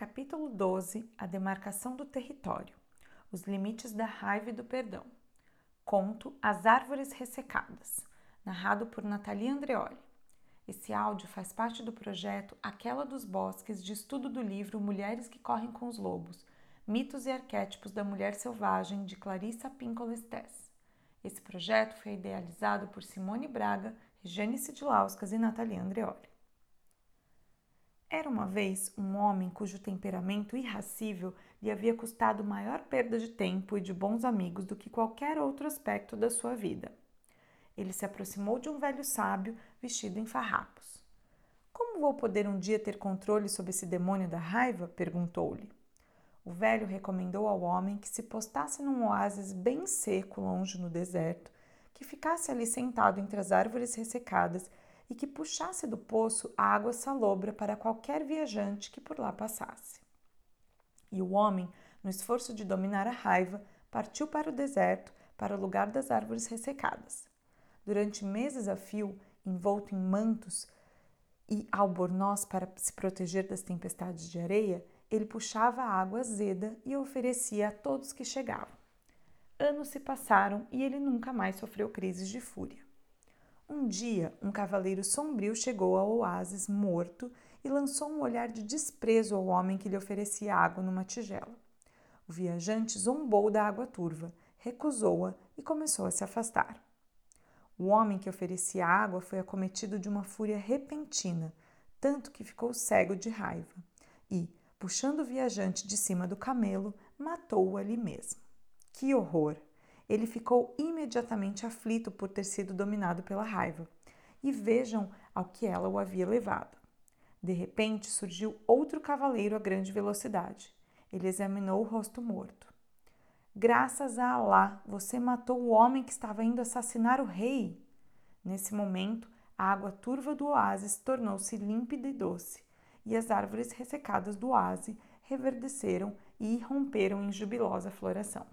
Capítulo 12 A demarcação do território Os limites da raiva e do perdão. Conto As Árvores Ressecadas, narrado por Natalia Andreoli. Esse áudio faz parte do projeto Aquela dos Bosques de estudo do livro Mulheres que Correm com os Lobos Mitos e Arquétipos da Mulher Selvagem, de Clarissa Pinkola. Esse projeto foi idealizado por Simone Braga, Regiane Sidlauskas e Natalia Andreoli. Era uma vez um homem cujo temperamento irracível lhe havia custado maior perda de tempo e de bons amigos do que qualquer outro aspecto da sua vida. Ele se aproximou de um velho sábio vestido em farrapos. Como vou poder um dia ter controle sobre esse demônio da raiva? perguntou-lhe. O velho recomendou ao homem que se postasse num oásis bem seco longe no deserto, que ficasse ali sentado entre as árvores ressecadas e que puxasse do poço a água salobra para qualquer viajante que por lá passasse. E o homem, no esforço de dominar a raiva, partiu para o deserto, para o lugar das árvores ressecadas. Durante meses a fio, envolto em mantos e albornoz para se proteger das tempestades de areia, ele puxava a água azeda e oferecia a todos que chegavam. Anos se passaram e ele nunca mais sofreu crises de fúria. Um dia, um cavaleiro sombrio chegou ao oásis morto e lançou um olhar de desprezo ao homem que lhe oferecia água numa tigela. O viajante zombou da água turva, recusou-a e começou a se afastar. O homem que oferecia água foi acometido de uma fúria repentina, tanto que ficou cego de raiva e, puxando o viajante de cima do camelo, matou-o ali mesmo. Que horror! Ele ficou imediatamente aflito por ter sido dominado pela raiva. E vejam ao que ela o havia levado. De repente surgiu outro cavaleiro a grande velocidade. Ele examinou o rosto morto. Graças a Alá, você matou o homem que estava indo assassinar o rei. Nesse momento, a água turva do oásis tornou-se límpida e doce, e as árvores ressecadas do oásis reverdeceram e irromperam em jubilosa floração.